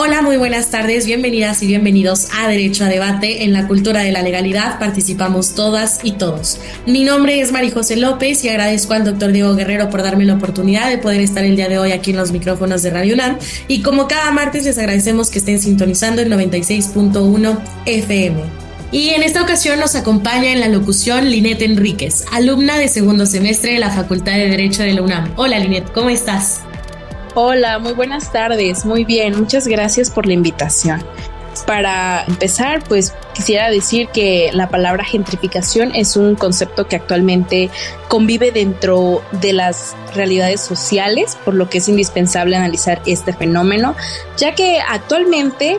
Hola, muy buenas tardes, bienvenidas y bienvenidos a Derecho a Debate. En la cultura de la legalidad participamos todas y todos. Mi nombre es María José López y agradezco al doctor Diego Guerrero por darme la oportunidad de poder estar el día de hoy aquí en los micrófonos de Radio UNAM. Y como cada martes les agradecemos que estén sintonizando el 96.1 FM. Y en esta ocasión nos acompaña en la locución Linet Enríquez, alumna de segundo semestre de la Facultad de Derecho de la UNAM. Hola Linet, ¿cómo estás? Hola, muy buenas tardes. Muy bien, muchas gracias por la invitación. Para empezar, pues quisiera decir que la palabra gentrificación es un concepto que actualmente convive dentro de las realidades sociales, por lo que es indispensable analizar este fenómeno, ya que actualmente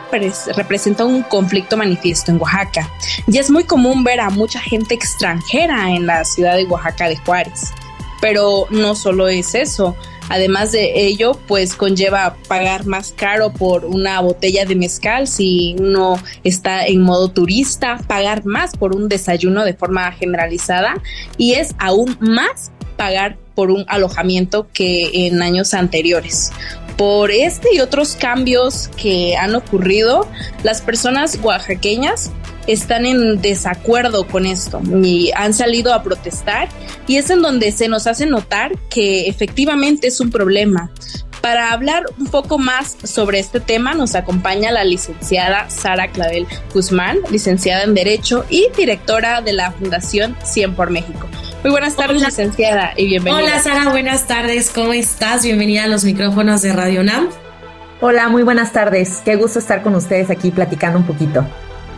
representa un conflicto manifiesto en Oaxaca. Y es muy común ver a mucha gente extranjera en la ciudad de Oaxaca de Juárez. Pero no solo es eso, Además de ello, pues conlleva pagar más caro por una botella de mezcal si uno está en modo turista, pagar más por un desayuno de forma generalizada y es aún más pagar por un alojamiento que en años anteriores. Por este y otros cambios que han ocurrido, las personas oaxaqueñas están en desacuerdo con esto y han salido a protestar y es en donde se nos hace notar que efectivamente es un problema. Para hablar un poco más sobre este tema nos acompaña la licenciada Sara Clavel Guzmán, licenciada en Derecho y directora de la Fundación 100 por México. Muy buenas tardes, licenciada, y bienvenida. Hola, Sara, buenas tardes. ¿Cómo estás? Bienvenida a los micrófonos de Radio NAM. Hola, muy buenas tardes. Qué gusto estar con ustedes aquí platicando un poquito.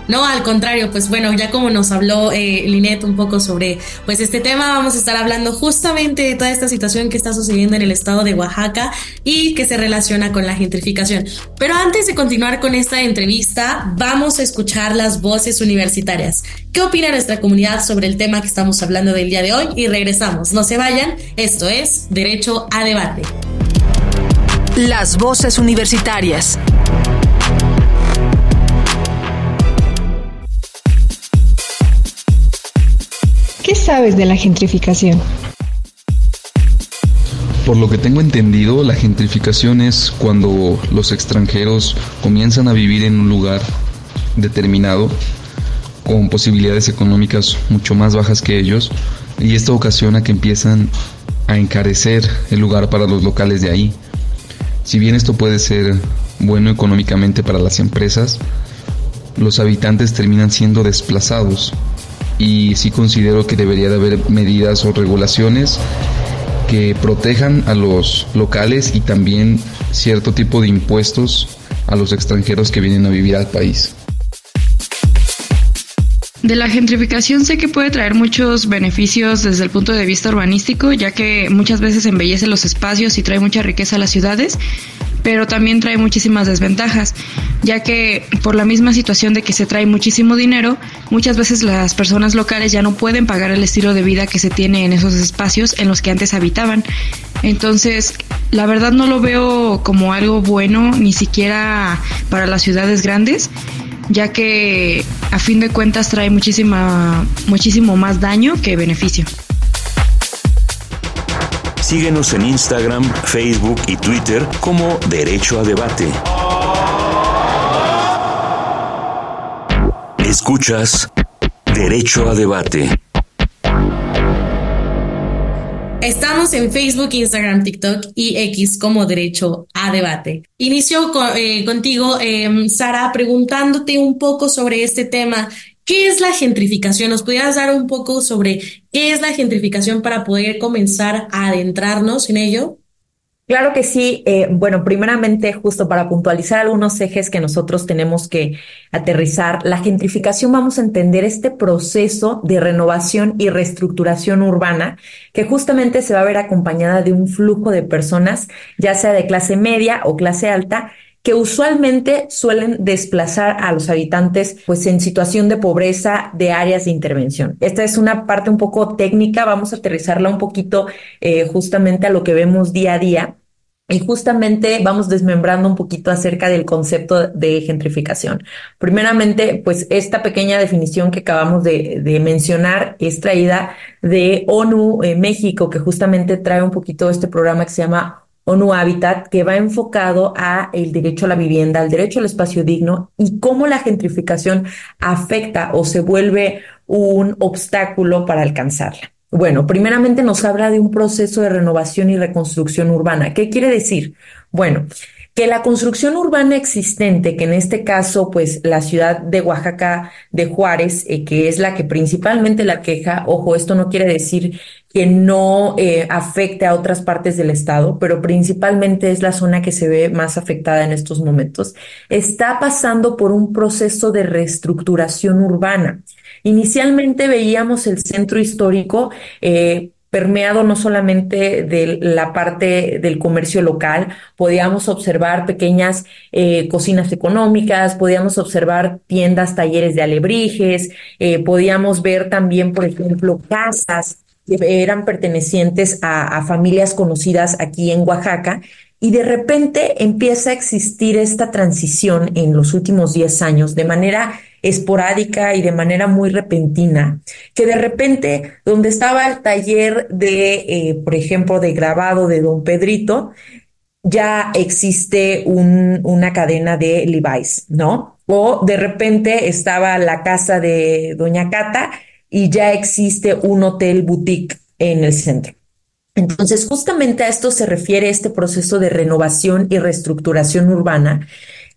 No, al contrario, pues bueno, ya como nos habló eh, Linet un poco sobre pues este tema, vamos a estar hablando justamente de toda esta situación que está sucediendo en el estado de Oaxaca y que se relaciona con la gentrificación. Pero antes de continuar con esta entrevista, vamos a escuchar las voces universitarias. ¿Qué opina nuestra comunidad sobre el tema que estamos hablando del día de hoy? Y regresamos, no se vayan, esto es Derecho a Debate. Las voces universitarias. ¿Qué sabes de la gentrificación? Por lo que tengo entendido, la gentrificación es cuando los extranjeros comienzan a vivir en un lugar determinado con posibilidades económicas mucho más bajas que ellos y esto ocasiona que empiezan a encarecer el lugar para los locales de ahí. Si bien esto puede ser bueno económicamente para las empresas, los habitantes terminan siendo desplazados y sí considero que debería de haber medidas o regulaciones que protejan a los locales y también cierto tipo de impuestos a los extranjeros que vienen a vivir al país. De la gentrificación sé que puede traer muchos beneficios desde el punto de vista urbanístico, ya que muchas veces embellece los espacios y trae mucha riqueza a las ciudades, pero también trae muchísimas desventajas, ya que por la misma situación de que se trae muchísimo dinero, muchas veces las personas locales ya no pueden pagar el estilo de vida que se tiene en esos espacios en los que antes habitaban. Entonces, la verdad no lo veo como algo bueno, ni siquiera para las ciudades grandes, ya que a fin de cuentas trae muchísima, muchísimo más daño que beneficio. Síguenos en Instagram, Facebook y Twitter como Derecho a Debate. Escuchas Derecho a Debate. Estamos en Facebook, Instagram, TikTok y X como Derecho a Debate. Inicio eh, contigo, em, Sara, preguntándote un poco sobre este tema. ¿Qué es la gentrificación? ¿Nos pudieras dar un poco sobre qué es la gentrificación para poder comenzar a adentrarnos en ello? Claro que sí. Eh, bueno, primeramente, justo para puntualizar algunos ejes que nosotros tenemos que aterrizar, la gentrificación vamos a entender este proceso de renovación y reestructuración urbana que justamente se va a ver acompañada de un flujo de personas, ya sea de clase media o clase alta, que usualmente suelen desplazar a los habitantes pues en situación de pobreza de áreas de intervención. Esta es una parte un poco técnica, vamos a aterrizarla un poquito eh, justamente a lo que vemos día a día. Y justamente vamos desmembrando un poquito acerca del concepto de gentrificación. Primeramente, pues esta pequeña definición que acabamos de, mencionar es traída de ONU eh, México, que justamente trae un poquito este programa que se llama ONU Habitat, que va enfocado a el derecho a la vivienda, al derecho al espacio digno y cómo la gentrificación afecta o se vuelve un obstáculo para alcanzarla. Bueno, primeramente nos habla de un proceso de renovación y reconstrucción urbana. ¿Qué quiere decir? Bueno, que la construcción urbana existente, que en este caso, pues la ciudad de Oaxaca de Juárez, eh, que es la que principalmente la queja, ojo, esto no quiere decir que no eh, afecte a otras partes del estado, pero principalmente es la zona que se ve más afectada en estos momentos, está pasando por un proceso de reestructuración urbana. Inicialmente veíamos el centro histórico eh, permeado no solamente de la parte del comercio local, podíamos observar pequeñas eh, cocinas económicas, podíamos observar tiendas, talleres de alebrijes, eh, podíamos ver también, por ejemplo, casas que eran pertenecientes a, a familias conocidas aquí en Oaxaca y de repente empieza a existir esta transición en los últimos 10 años de manera esporádica y de manera muy repentina, que de repente donde estaba el taller de, eh, por ejemplo, de grabado de don Pedrito, ya existe un, una cadena de Levi's, ¿no? O de repente estaba la casa de doña Cata y ya existe un hotel boutique en el centro. Entonces, justamente a esto se refiere este proceso de renovación y reestructuración urbana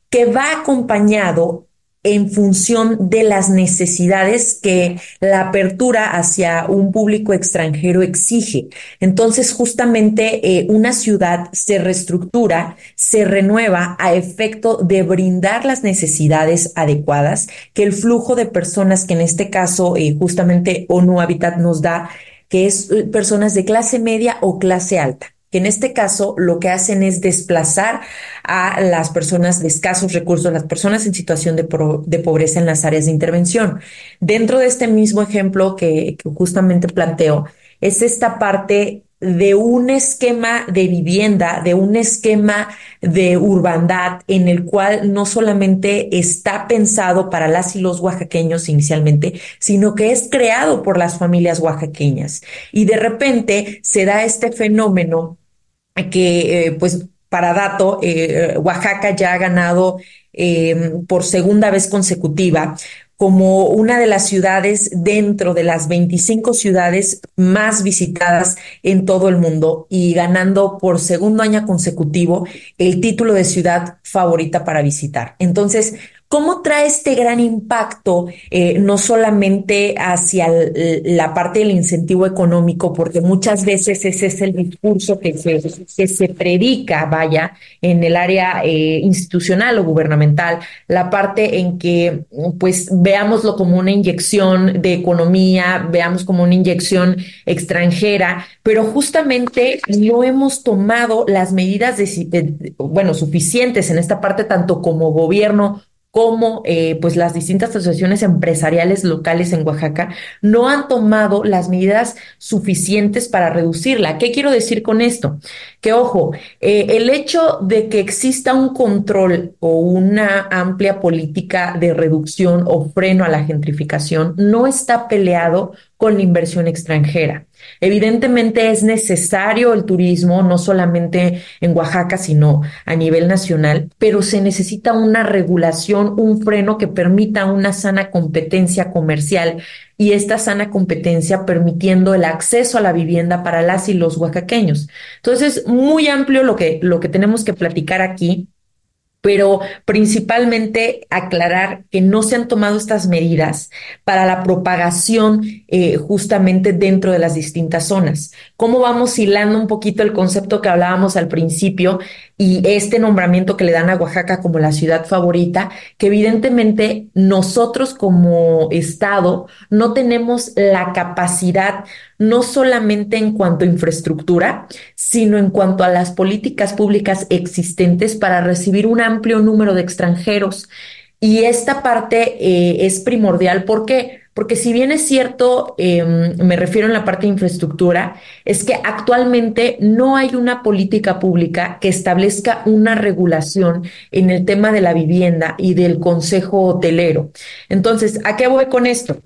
que va acompañado en función de las necesidades que la apertura hacia un público extranjero exige. Entonces, justamente eh, una ciudad se reestructura, se renueva a efecto de brindar las necesidades adecuadas que el flujo de personas que en este caso eh, justamente ONU Habitat nos da, que es eh, personas de clase media o clase alta que en este caso lo que hacen es desplazar a las personas de escasos recursos, las personas en situación de, pobreza en las áreas de intervención. Dentro de este mismo ejemplo que, que justamente planteo, es esta parte de un esquema de vivienda, de un esquema de urbandad en el cual no solamente está pensado para las y los oaxaqueños inicialmente, sino que es creado por las familias oaxaqueñas. Y de repente se da este fenómeno que, eh, pues, para dato, eh, Oaxaca ya ha ganado em, por segunda vez consecutiva como una de las ciudades dentro de las 25 ciudades más visitadas en todo el mundo y ganando por segundo año consecutivo el título de ciudad favorita para visitar. Entonces, ¿Cómo trae este gran impacto eh, no solamente hacia la parte del incentivo económico, porque muchas veces ese es el discurso que se, que se predica, vaya, en el área eh, institucional o gubernamental, la parte en que pues veámoslo como una inyección de economía, veamos como una inyección extranjera, pero justamente no hemos tomado las medidas, de, bueno, suficientes en esta parte, tanto como gobierno como eh, pues las distintas asociaciones empresariales locales en Oaxaca no han tomado las medidas suficientes para reducirla. ¿Qué quiero decir con esto? Que ojo, eh, el hecho de que exista un control o una amplia política de reducción o freno a la gentrificación no está peleado con la inversión extranjera. Evidentemente es necesario el turismo, no solamente en Oaxaca, sino a nivel nacional, pero se necesita una regulación, un freno que permita una sana competencia comercial y esta sana competencia permitiendo el acceso a la vivienda para las y los oaxaqueños. Entonces, muy amplio lo que, lo que tenemos que platicar aquí pero principalmente aclarar que no se han tomado estas medidas para la propagación eh, justamente dentro de las distintas zonas. ¿Cómo vamos hilando un poquito el concepto que hablábamos al principio y este nombramiento que le dan a Oaxaca como la ciudad favorita? Que evidentemente nosotros como Estado no tenemos la capacidad no solamente en cuanto a infraestructura, sino en cuanto a las políticas públicas existentes para recibir un amplio número de extranjeros. Y esta parte eh, es primordial. ¿Por qué? Porque si bien es cierto, em, me refiero en la parte de infraestructura, es que actualmente no hay una política pública que establezca una regulación en el tema de la vivienda y del consejo hotelero. Entonces, ¿a qué voy con esto?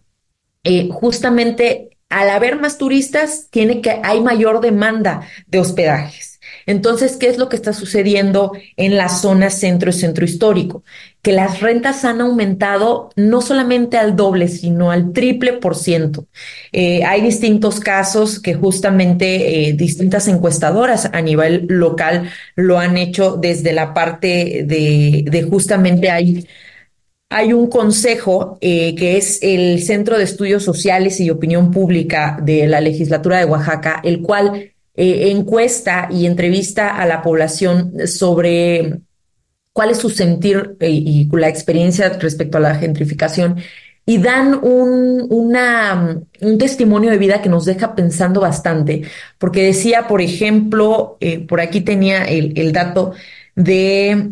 Eh, justamente al haber más turistas, tiene que, hay mayor demanda de hospedajes. Entonces, ¿qué es lo que está sucediendo en la zona centro y centro histórico? Que las rentas han aumentado no solamente al doble, sino al triple por ciento. Eh, hay distintos casos que justamente eh, distintas encuestadoras a nivel local lo han hecho desde la parte de, justamente hay hay un consejo eh, que es el Centro de Estudios Sociales y Opinión Pública de la Legislatura de Oaxaca, el cual eh, encuesta y entrevista a la población sobre cuál es su sentir eh, y la experiencia respecto a la gentrificación y dan un, un testimonio de vida que nos deja pensando bastante, porque decía, por ejemplo, por aquí tenía el, el dato de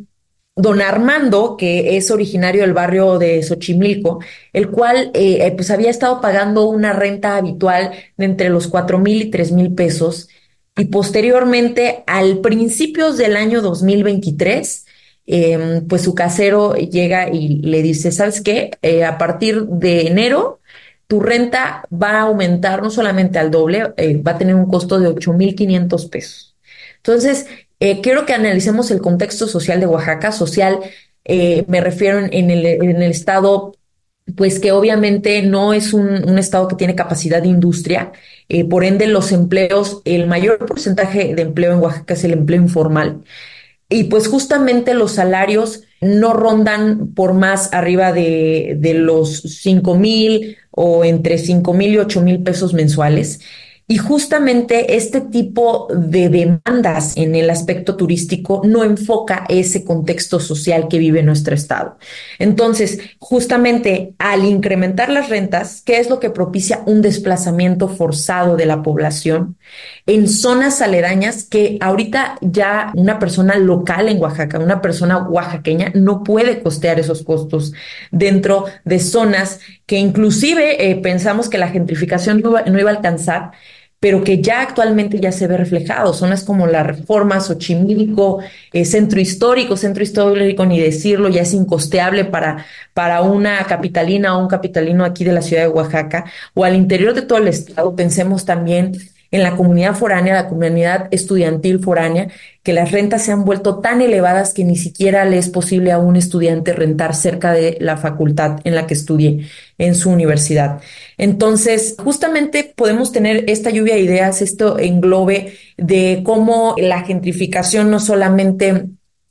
don Armando, que es originario del barrio de Xochimilco, el cual eh, eh, pues había estado pagando una renta habitual de entre los cuatro mil y tres mil pesos. Y posteriormente, al principios del año 2023, em, pues su casero llega y le dice, ¿sabes qué? Eh, a partir de enero, tu renta va a aumentar no solamente al doble, va a tener un costo de 8.500 pesos. Entonces, eh, quiero que analicemos el contexto social de Oaxaca. Social, eh, me refiero en, el, en, el, estado, pues que obviamente no es un, un estado que tiene capacidad de industria. Eh, por ende, los empleos, el mayor porcentaje de empleo en Oaxaca es el empleo informal. Y pues justamente los salarios no rondan por más arriba de, de los cinco mil o entre cinco mil y ocho mil pesos mensuales. Y justamente este tipo de demandas en el aspecto turístico no enfoca ese contexto social que vive nuestro estado. Entonces, justamente al incrementar las rentas, ¿qué es lo que propicia un desplazamiento forzado de la población en zonas aledañas que ahorita ya una persona local en Oaxaca, una persona oaxaqueña, no puede costear esos costos dentro de zonas que inclusive eh, pensamos que la gentrificación no iba a alcanzar pero que ya actualmente ya se ve reflejado. Zonas como la Reforma, Xochimilco, eh, Centro Histórico, Centro Histórico, ni decirlo, ya es incosteable para, para una capitalina o un capitalino aquí de la ciudad de Oaxaca o al interior de todo el estado. Pensemos también en la comunidad foránea, la comunidad estudiantil foránea, que las rentas se han vuelto tan elevadas que ni siquiera le es posible a un estudiante rentar cerca de la facultad en la que estudie en su universidad. Entonces, justamente podemos tener esta lluvia de ideas, esto englobe de cómo la gentrificación no solamente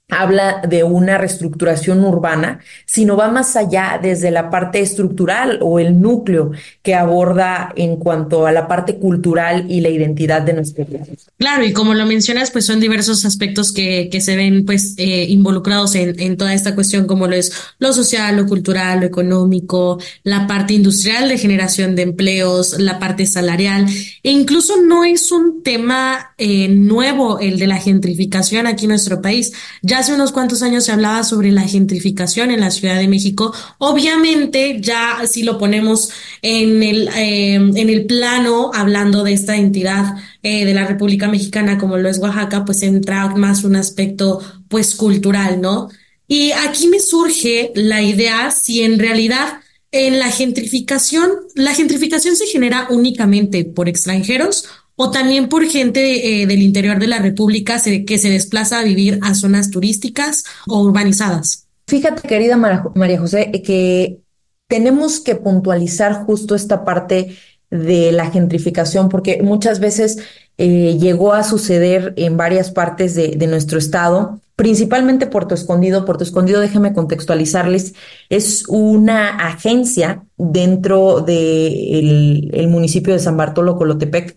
habla de una reestructuración urbana, sino va más allá desde la parte estructural o el núcleo que aborda en cuanto a la parte cultural y la identidad de nuestro país. Claro, y como lo mencionas, pues son diversos aspectos que, que se ven pues eh, involucrados en, en toda esta cuestión, como lo es lo social, lo cultural, lo económico, la parte industrial de generación de empleos, la parte salarial, e incluso no es un tema eh, nuevo el de la gentrificación aquí en nuestro país. Hace unos cuantos años se hablaba sobre la gentrificación en la Ciudad de México. Obviamente, ya si lo ponemos en el, eh, en el plano, hablando de esta entidad eh, de la República Mexicana como lo es Oaxaca, pues entra más un aspecto pues cultural, ¿no? Y aquí me surge la idea si en realidad en la gentrificación, la gentrificación se genera únicamente por extranjeros o también por gente eh, del interior de la República que se desplaza a vivir a zonas turísticas o urbanizadas. Fíjate, querida María José, que tenemos que puntualizar justo esta parte de la gentrificación, porque muchas veces eh, llegó a suceder en varias partes de, nuestro estado principalmente Puerto Escondido. Puerto Escondido, déjenme contextualizarles, es una agencia dentro del el municipio de San Bartolo, Colotepec,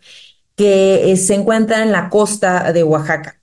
que se encuentra en la costa de Oaxaca.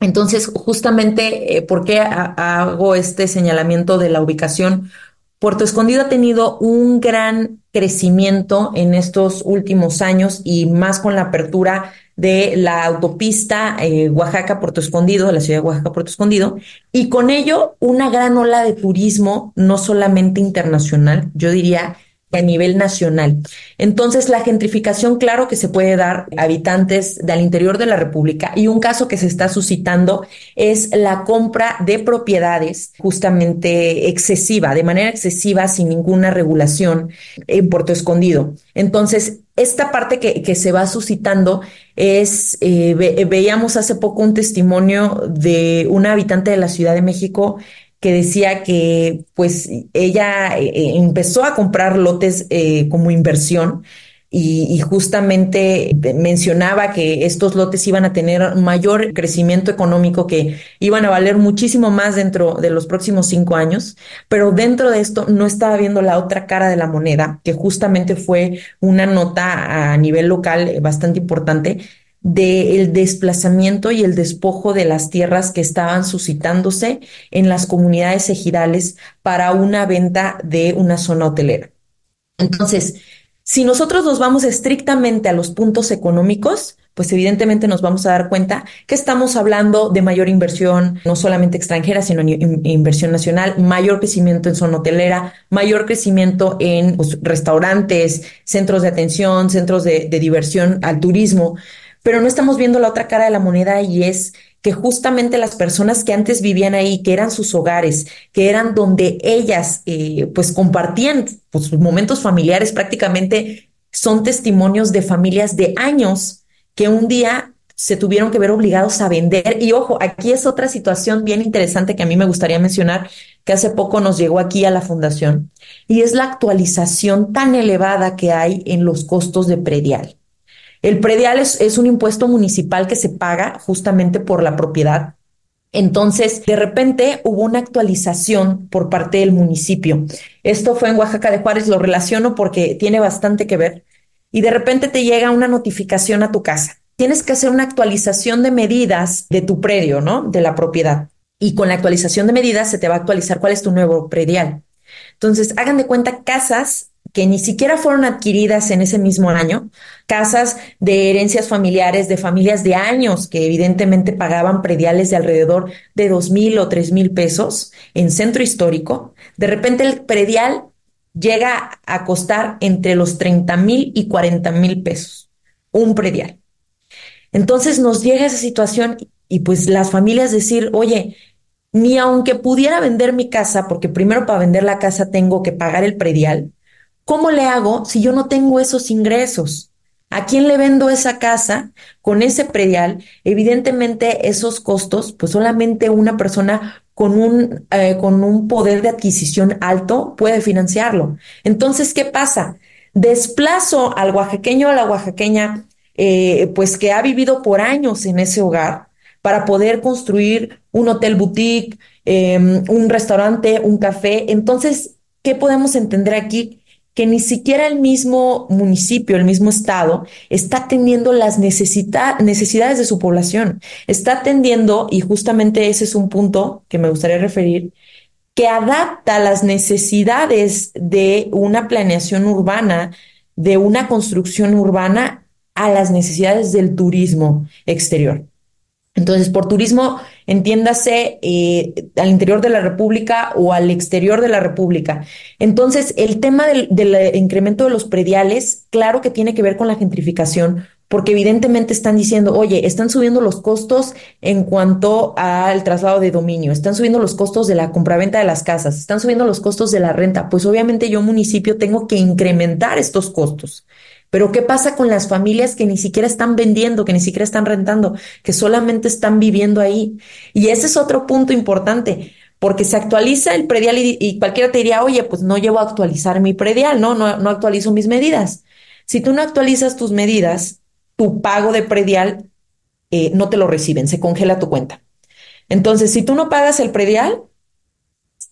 Entonces, justamente, eh, ¿por qué hago este señalamiento de la ubicación? Puerto Escondido ha tenido un gran crecimiento en estos últimos años y más con la apertura de la autopista eh, Oaxaca-Puerto Escondido, de la ciudad de Oaxaca-Puerto Escondido, y con ello una gran ola de turismo, no solamente internacional, yo diría a nivel nacional. Entonces, la gentrificación, claro que se puede dar a habitantes del interior de la República y un caso que se está suscitando es la compra de propiedades justamente excesiva, de manera excesiva, sin ninguna regulación en Puerto Escondido. Entonces, esta parte que, que se va suscitando es, eh, veíamos hace poco un testimonio de una habitante de la Ciudad de México que decía que pues ella eh, eh, empezó a comprar lotes eh, como inversión y, justamente mencionaba que estos lotes iban a tener mayor crecimiento económico, que iban a valer muchísimo más dentro de los próximos cinco años, pero dentro de esto no estaba viendo la otra cara de la moneda, que justamente fue una nota a nivel local bastante importante del desplazamiento y el despojo de las tierras que estaban suscitándose en las comunidades ejidales para una venta de una zona hotelera. Entonces, si nosotros nos vamos estrictamente a los puntos económicos, pues evidentemente nos vamos a dar cuenta que estamos hablando de mayor inversión, no solamente extranjera, sino inversión nacional, mayor crecimiento en zona hotelera, mayor crecimiento en pues, restaurantes, centros de atención, centros de diversión al turismo pero no estamos viendo la otra cara de la moneda y es que justamente las personas que antes vivían ahí, que eran sus hogares, que eran donde ellas eh, pues compartían pues, momentos familiares, prácticamente son testimonios de familias de años que un día se tuvieron que ver obligados a vender. Y ojo, aquí es otra situación bien interesante que a mí me gustaría mencionar, que hace poco nos llegó aquí a la fundación, y es la actualización tan elevada que hay en los costos de predial. El predial es, un impuesto municipal que se paga justamente por la propiedad. Entonces, de repente hubo una actualización por parte del municipio. Esto fue en Oaxaca de Juárez, lo relaciono porque tiene bastante que ver. Y de repente te llega una notificación a tu casa. Tienes que hacer una actualización de medidas de tu predio, ¿no? De la propiedad. Y con la actualización de medidas se te va a actualizar cuál es tu nuevo predial. Entonces, hagan de cuenta casas que ni siquiera fueron adquiridas en ese mismo año, casas de herencias familiares de familias de años que evidentemente pagaban prediales de alrededor de dos mil o tres mil pesos en centro histórico, de repente el predial llega a costar entre los 30 mil y 40 mil pesos, un predial. Entonces nos llega esa situación y pues las familias decir, oye, ni aunque pudiera vender mi casa, porque primero para vender la casa tengo que pagar el predial, ¿Cómo le hago si yo no tengo esos ingresos? ¿A quién le vendo esa casa con ese predial? Evidentemente esos costos, pues solamente una persona con un, eh, con un poder de adquisición alto puede financiarlo. Entonces, ¿qué pasa? Desplazo al oaxaqueño o a la oaxaqueña, eh, pues que ha vivido por años en ese hogar para poder construir un hotel boutique, em, un restaurante, un café. Entonces, ¿qué podemos entender aquí? Que ni siquiera el mismo municipio, el mismo estado, está atendiendo las necesidades de su población. Está atendiendo, y justamente ese es un punto que me gustaría referir, que adapta las necesidades de una planeación urbana, de una construcción urbana a las necesidades del turismo exterior. Entonces, por turismo, entiéndase eh, al interior de la República o al exterior de la República. Entonces, el tema del, incremento de los prediales, claro que tiene que ver con la gentrificación, porque evidentemente están diciendo, oye, están subiendo los costos en cuanto al traslado de dominio, están subiendo los costos de la compraventa de las casas, están subiendo los costos de la renta. Pues obviamente yo municipio tengo que incrementar estos costos. Pero ¿qué pasa con las familias que ni siquiera están vendiendo, que ni siquiera están rentando, que solamente están viviendo ahí? Y ese es otro punto importante, porque se actualiza el predial y, cualquiera te diría, oye, pues no llevo a actualizar mi predial, ¿no? No, no actualizo mis medidas. Si tú no actualizas tus medidas, tu pago de predial eh, no te lo reciben, se congela tu cuenta. Entonces, si tú no pagas el predial,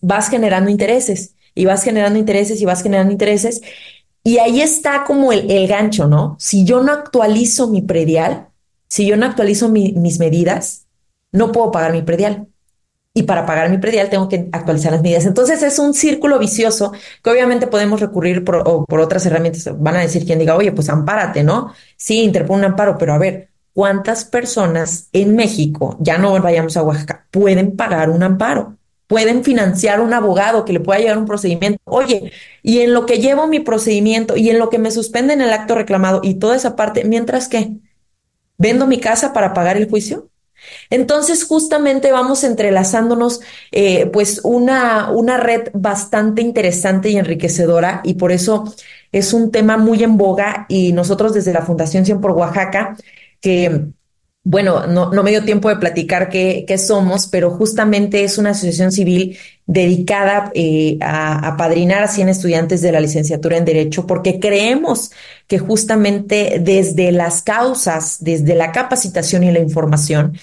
vas generando intereses y vas generando intereses y vas generando intereses. Y ahí está como el, el gancho, ¿no? Si yo no actualizo mi predial, si yo no actualizo mis medidas, no puedo pagar mi predial. Y para pagar mi predial tengo que actualizar las medidas. Entonces es un círculo vicioso que obviamente podemos recurrir por, por otras herramientas. Van a decir quien diga, oye, pues ampárate, ¿no? Sí, interpone un amparo, pero a ver, ¿cuántas personas en México, ya no vayamos a Oaxaca, pueden pagar un amparo? Pueden financiar un abogado que le pueda llevar un procedimiento. Oye, y en lo que llevo mi procedimiento y en lo que me suspenden el acto reclamado y toda esa parte, mientras que vendo mi casa para pagar el juicio. Entonces, justamente vamos entrelazándonos, eh, pues, una, una red bastante interesante y enriquecedora, y por eso es un tema muy en boga. Y nosotros, desde la Fundación 100 por Oaxaca, que bueno, no, no me dio tiempo de platicar qué, qué, somos, pero justamente es una asociación civil dedicada eh, a, a padrinar a 100 estudiantes de la licenciatura en Derecho, porque creemos que justamente desde las causas, desde la capacitación y la información,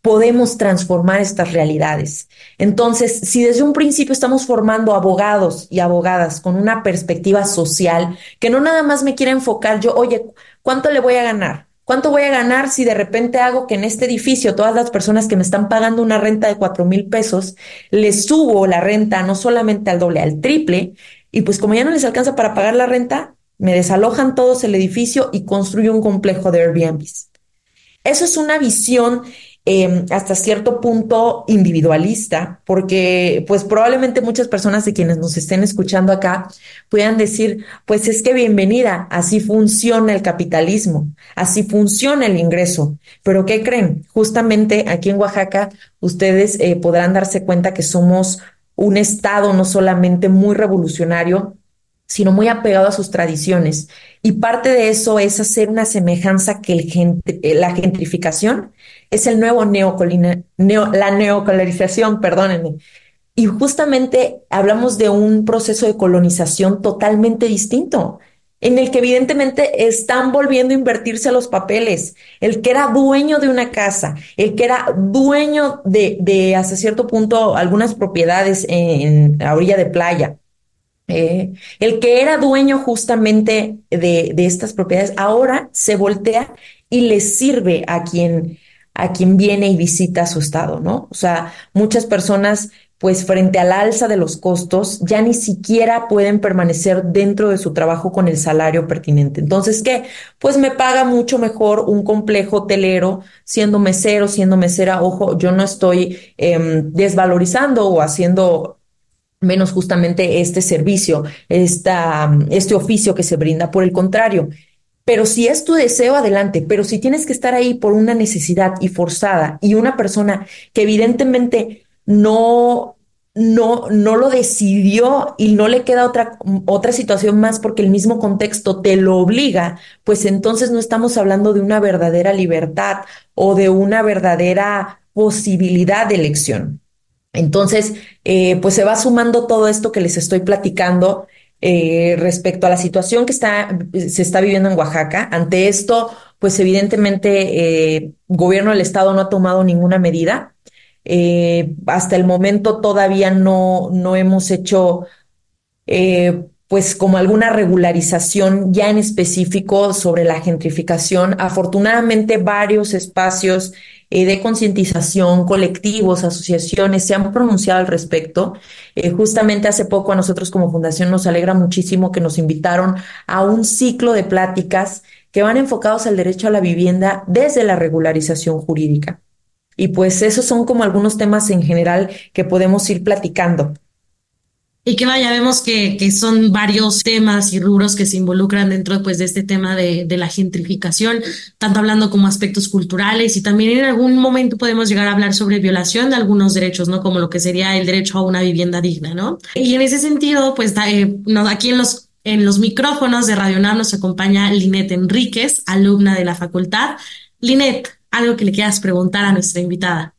podemos transformar estas realidades. Entonces, si desde un principio estamos formando abogados y abogadas con una perspectiva social, que no nada más me quiera enfocar yo, oye, ¿cuánto le voy a ganar? ¿Cuánto voy a ganar si de repente hago que en este edificio todas las personas que me están pagando una renta de cuatro mil pesos, les subo la renta no solamente al doble, al triple? Y pues como ya no les alcanza para pagar la renta, me desalojan todos el edificio y construyo un complejo de Airbnb. Eso es una visión Em, hasta cierto punto individualista, porque pues probablemente muchas personas de quienes nos estén escuchando acá puedan decir, pues es que bienvenida, así funciona el capitalismo, así funciona el ingreso. Pero ¿qué creen? Justamente aquí en Oaxaca ustedes eh, podrán darse cuenta que somos un estado no solamente muy revolucionario, sino muy apegado a sus tradiciones. Y parte de eso es hacer una semejanza que eh, la gentrificación es el nuevo neocolina, la neocolarización, perdónenme. Y justamente hablamos de un proceso de colonización totalmente distinto, en el que evidentemente están volviendo a invertirse los papeles. El que era dueño de una casa, el que era dueño de, de hasta cierto punto algunas propiedades en, la orilla de playa, eh, el que era dueño justamente de, estas propiedades, ahora se voltea y le sirve a quien, a quien viene y visita su estado, ¿no? O sea, muchas personas, pues frente al alza de los costos, ya ni siquiera pueden permanecer dentro de su trabajo con el salario pertinente. Entonces, ¿qué? Pues me paga mucho mejor un complejo hotelero siendo mesero, siendo mesera. Ojo, yo no estoy em, desvalorizando o haciendo menos justamente este servicio, esta, este oficio que se brinda. Por el contrario, pero si es tu deseo, adelante. Pero si tienes que estar ahí por una necesidad y forzada y una persona que evidentemente no, no, no lo decidió y no le queda otra, otra situación más porque el mismo contexto te lo obliga, pues entonces no estamos hablando de una verdadera libertad o de una verdadera posibilidad de elección. Entonces, eh, pues se va sumando todo esto que les estoy platicando eh, respecto a la situación que está, se está viviendo en Oaxaca. Ante esto, pues evidentemente, eh, gobierno del estado no ha tomado ninguna medida. Eh, hasta el momento todavía no, no hemos hecho pues como alguna regularización ya en específico sobre la gentrificación. Afortunadamente varios espacios eh, de concientización, colectivos, asociaciones se han pronunciado al respecto. Eh, justamente hace poco a nosotros como fundación nos alegra muchísimo que nos invitaron a un ciclo de pláticas que van enfocados al derecho a la vivienda desde la regularización jurídica. Y pues esos son como algunos temas en general que podemos ir platicando y que vaya, vemos que, que, son varios temas y rubros que se involucran dentro pues, de este tema de, de, la gentrificación, tanto hablando como aspectos culturales y también en algún momento podemos llegar a hablar sobre violación de algunos derechos, ¿no? Como lo que sería el derecho a una vivienda digna, ¿no? Y en ese sentido, pues eh, aquí en los, en los micrófonos de Radio NAM nos acompaña Linet Enríquez, alumna de la facultad. Linet, algo que le quieras preguntar a nuestra invitada.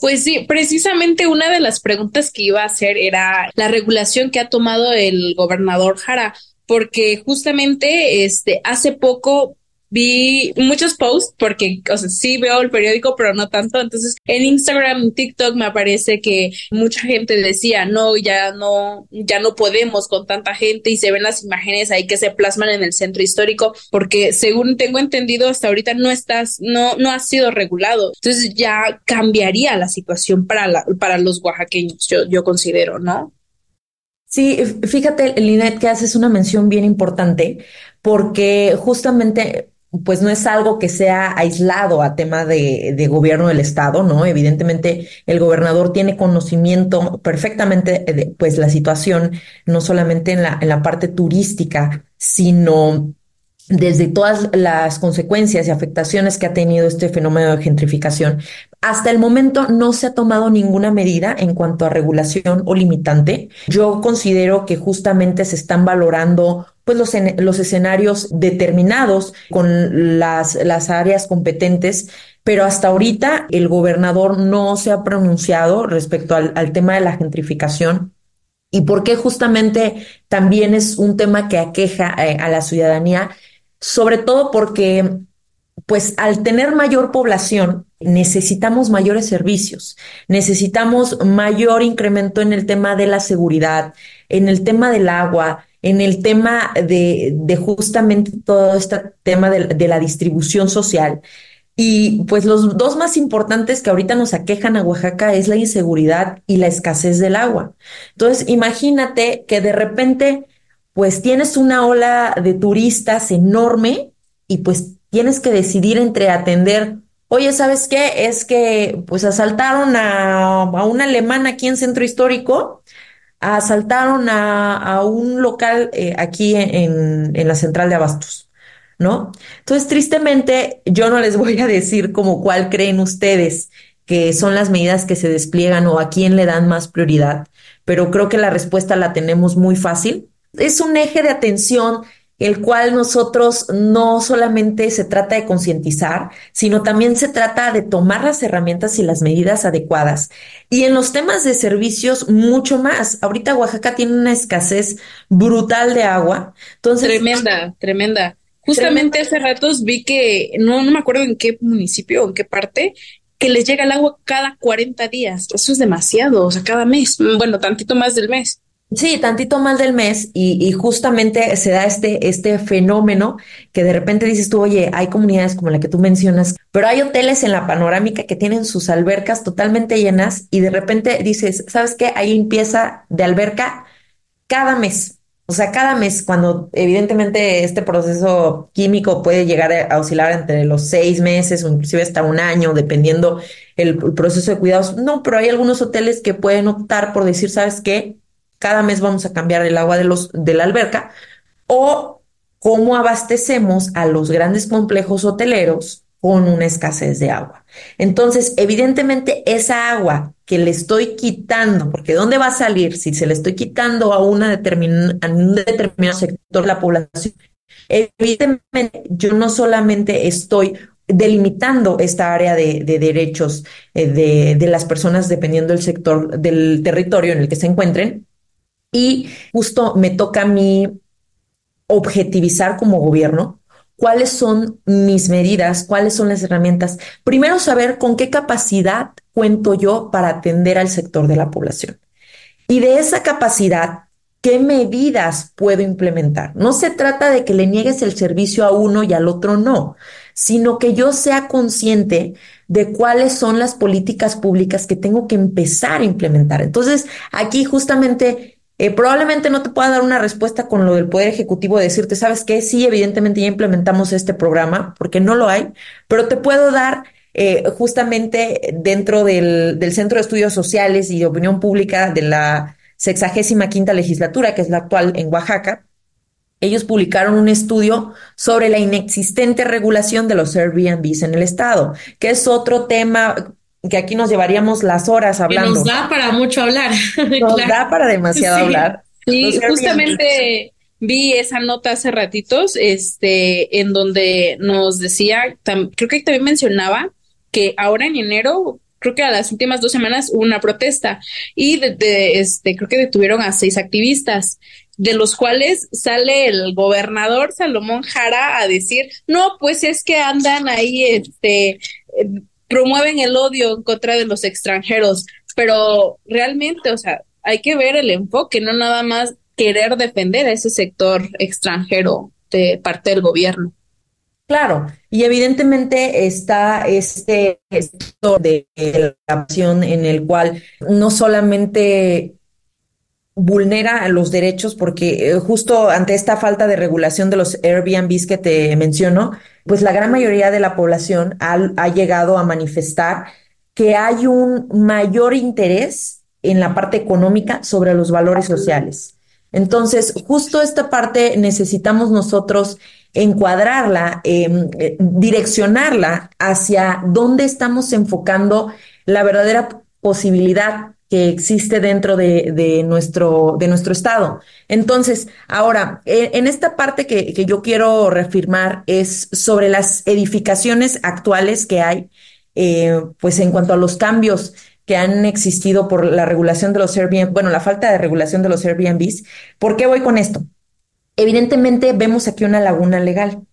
Pues sí, precisamente una de las preguntas que iba a hacer era la regulación que ha tomado el gobernador Jara, porque justamente este hace poco vi muchos posts porque, o sea, sí veo el periódico, pero no tanto. Entonces, en Instagram, TikTok me aparece que mucha gente decía, no, ya no, ya no podemos con tanta gente y se ven las imágenes ahí que se plasman en el centro histórico porque según tengo entendido hasta ahorita no estás, no, no ha sido regulado. Entonces ya cambiaría la situación para la, para los oaxaqueños, yo, yo considero, ¿no? Sí, fíjate, Linet, que haces una mención bien importante, porque justamente pues no es algo que sea aislado a tema de, de, gobierno del Estado, ¿no? Evidentemente el gobernador tiene conocimiento perfectamente de pues la situación, no solamente en la, en la parte turística, sino desde todas las consecuencias y afectaciones que ha tenido este fenómeno de gentrificación. Hasta el momento no se ha tomado ninguna medida en cuanto a regulación o limitante. Yo considero que justamente se están valorando pues los, los escenarios determinados con las, las áreas competentes, pero hasta ahorita el gobernador no se ha pronunciado respecto al, al tema de la gentrificación y por qué justamente también es un tema que aqueja eh, a la ciudadanía sobre todo porque, pues al tener mayor población, necesitamos mayores servicios, necesitamos mayor incremento en el tema de la seguridad, en el tema del agua, en el tema de, justamente todo este tema de, de la distribución social. Y pues los dos más importantes que ahorita nos aquejan a Oaxaca es la inseguridad y la escasez del agua. Entonces, imagínate que de repente pues tienes una ola de turistas enorme y pues tienes que decidir entre atender, oye, ¿sabes qué? Es que pues asaltaron a, a un alemán aquí en Centro Histórico, asaltaron a, a un local eh, aquí en, en la central de Abastos. ¿No? Entonces, tristemente, yo no les voy a decir como cuál creen ustedes que son las medidas que se despliegan o a quién le dan más prioridad, pero creo que la respuesta la tenemos muy fácil es un eje de atención el cual nosotros no solamente se trata de concientizar, sino también se trata de tomar las herramientas y las medidas adecuadas. Y en los temas de servicios, mucho más. Ahorita Oaxaca tiene una escasez brutal de agua. Entonces, tremenda, tremenda. Justamente hace ratos vi que, no, no me acuerdo en qué municipio o en qué parte, que les llega el agua cada 40 días. Eso es demasiado, o sea, cada mes. Bueno, tantito más del mes. Sí, tantito más del mes y, justamente se da este, este fenómeno que de repente dices tú, oye, hay comunidades como la que tú mencionas, pero hay hoteles en la panorámica que tienen sus albercas totalmente llenas y de repente dices, ¿sabes qué? Hay limpieza de alberca cada mes. O sea, cada mes, cuando evidentemente este proceso químico puede llegar a oscilar entre los seis meses o inclusive hasta un año, dependiendo el, el proceso de cuidados. No, pero hay algunos hoteles que pueden optar por decir, ¿sabes qué? Cada mes vamos a cambiar el agua de, los, de la alberca, o cómo abastecemos a los grandes complejos hoteleros con una escasez de agua. Entonces, evidentemente, esa agua que le estoy quitando, porque ¿dónde va a salir si se le estoy quitando a, una un determinado sector de la población? Evidentemente, yo no solamente estoy delimitando esta área de, de derechos eh, de, de las personas dependiendo del sector, del territorio en el que se encuentren, y justo me toca a mí objetivizar como gobierno cuáles son mis medidas, cuáles son las herramientas. Primero, saber con qué capacidad cuento yo para atender al sector de la población. Y de esa capacidad, ¿qué medidas puedo implementar? No se trata de que le niegues el servicio a uno y al otro no, sino que yo sea consciente de cuáles son las políticas públicas que tengo que empezar a implementar. Entonces, aquí justamente eh, probablemente no te pueda dar una respuesta con lo del Poder Ejecutivo de decirte, ¿sabes qué? Sí, evidentemente ya implementamos este programa, porque no lo hay, pero te puedo dar eh, justamente dentro del, del, Centro de Estudios Sociales y de Opinión Pública de la sexagésima quinta legislatura, que es la actual en Oaxaca, ellos publicaron un estudio sobre la inexistente regulación de los Airbnbs en el Estado, que es otro tema que aquí nos llevaríamos las horas hablando. Que nos da para mucho hablar. Nos da para demasiado hablar. Sí, justamente vi esa nota hace ratitos, este, en donde nos decía, creo que también mencionaba que ahora en enero creo que a las últimas dos semanas hubo una protesta y de, de, este, creo que detuvieron a seis activistas de los cuales sale el gobernador Salomón Jara a decir, no, pues es que andan ahí, este, promueven el odio en contra de los extranjeros, pero realmente, o sea, hay que ver el enfoque, no nada más querer defender a ese sector extranjero de parte del gobierno. Claro, y evidentemente está este sector de la en el cual no solamente vulnera los derechos porque eh, justo ante esta falta de regulación de los Airbnbs que te menciono, pues la gran mayoría de la población ha, ha llegado a manifestar que hay un mayor interés en la parte económica sobre los valores sociales. Entonces, justo esta parte necesitamos nosotros encuadrarla, em, eh, direccionarla hacia dónde estamos enfocando la verdadera posibilidad que existe dentro de, nuestro, de nuestro estado. Entonces, ahora, e, en esta parte que, que, yo quiero reafirmar es sobre las edificaciones actuales que hay, eh, pues en cuanto a los cambios que han existido por la regulación de los Airbnb, bueno, la falta de regulación de los Airbnbs. ¿Por qué voy con esto? Evidentemente vemos aquí una laguna legal.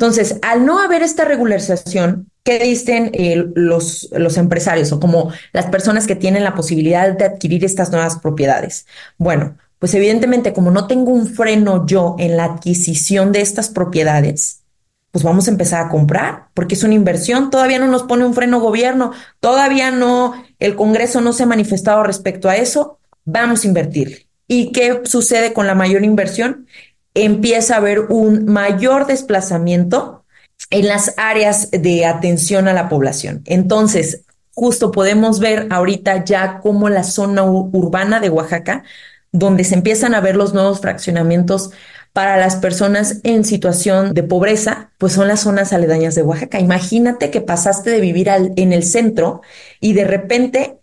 Entonces, al no haber esta regularización, ¿qué dicen eh, los, los empresarios o como las personas que tienen la posibilidad de adquirir estas nuevas propiedades? Bueno, pues evidentemente como no tengo un freno yo en la adquisición de estas propiedades, pues vamos a empezar a comprar, porque es una inversión, todavía no nos pone un freno gobierno, todavía no, el Congreso no se ha manifestado respecto a eso, vamos a invertir. ¿Y qué sucede con la mayor inversión? Empieza a haber un mayor desplazamiento en las áreas de atención a la población. Entonces, justo podemos ver ahorita ya como la zona urbana de Oaxaca, donde se empiezan a ver los nuevos fraccionamientos para las personas en situación de pobreza, pues son las zonas aledañas de Oaxaca. Imagínate que pasaste de vivir en el centro y de repente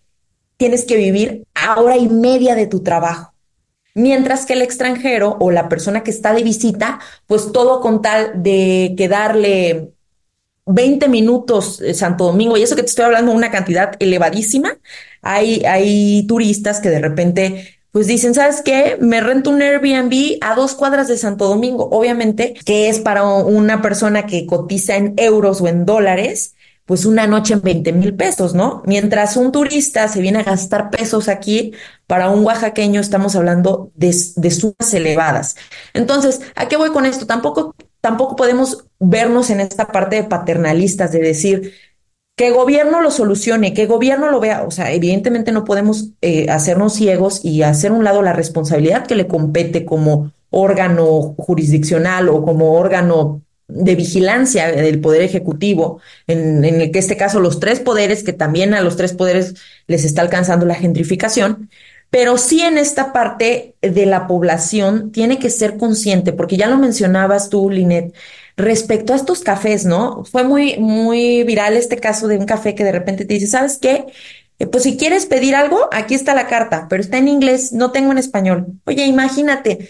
tienes que vivir a hora y media de tu trabajo. Mientras que el extranjero o la persona que está de visita, pues todo con tal de quedarle 20 minutos Santo Domingo, y eso que te estoy hablando una cantidad elevadísima, hay, hay turistas que de repente pues dicen, ¿sabes qué? Me rento un Airbnb a dos cuadras de Santo Domingo, obviamente, que es para una persona que cotiza en euros o en dólares, pues una noche en 20 mil pesos, ¿no? Mientras un turista se viene a gastar pesos aquí, para un oaxaqueño estamos hablando de, sumas elevadas. Entonces, ¿a qué voy con esto? Tampoco, tampoco podemos vernos en esta parte de paternalistas, de decir, que gobierno lo solucione, que gobierno lo vea. O sea, evidentemente no podemos eh, hacernos ciegos y hacer un lado la responsabilidad que le compete como órgano jurisdiccional o como órgano de vigilancia del Poder Ejecutivo, en, en el que este caso los tres poderes, que también a los tres poderes les está alcanzando la gentrificación, pero sí en esta parte de la población tiene que ser consciente, porque ya lo mencionabas tú, Linet, respecto a estos cafés, ¿no? Fue muy, muy viral este caso de un café que de repente te dice, ¿sabes qué? Eh, pues si quieres pedir algo, aquí está la carta, pero está en inglés, no tengo en español. Oye, imagínate,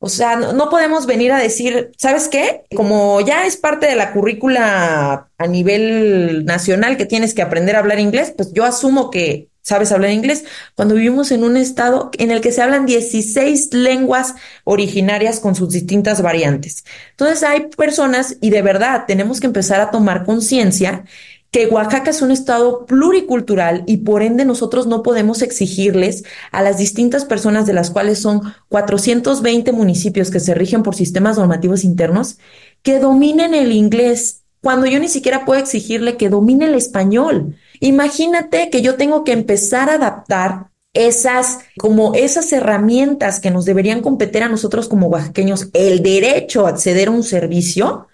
o sea, no, podemos venir a decir, ¿sabes qué? Como ya es parte de la currícula a nivel nacional que tienes que aprender a hablar inglés, pues yo asumo que sabes hablar inglés. Cuando vivimos en un estado en el que se hablan 16 lenguas originarias con sus distintas variantes. Entonces hay personas y de verdad tenemos que empezar a tomar conciencia que Oaxaca es un estado pluricultural y por ende nosotros no podemos exigirles a las distintas personas de las cuales son 420 municipios que se rigen por sistemas normativos internos que dominen el inglés cuando yo ni siquiera puedo exigirle que domine el español. Imagínate que yo tengo que empezar a adaptar esas, como esas herramientas que nos deberían competir a nosotros como oaxaqueños, el derecho a acceder a un servicio,